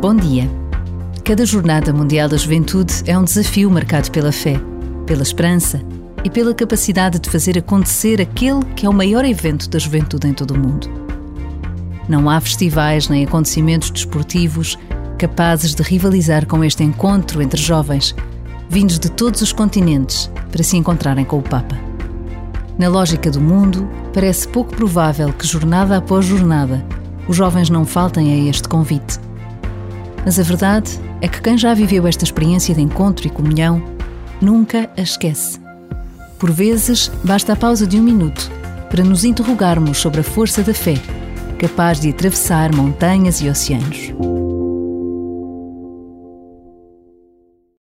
Bom dia. Cada Jornada Mundial da Juventude é um desafio marcado pela fé, pela esperança e pela capacidade de fazer acontecer aquele que é o maior evento da juventude em todo o mundo. Não há festivais nem acontecimentos desportivos capazes de rivalizar com este encontro entre jovens, vindos de todos os continentes, para se encontrarem com o Papa. Na lógica do mundo, parece pouco provável que, jornada após jornada, os jovens não faltem a este convite. Mas a verdade é que quem já viveu esta experiência de encontro e comunhão nunca a esquece. Por vezes, basta a pausa de um minuto para nos interrogarmos sobre a força da fé, capaz de atravessar montanhas e oceanos.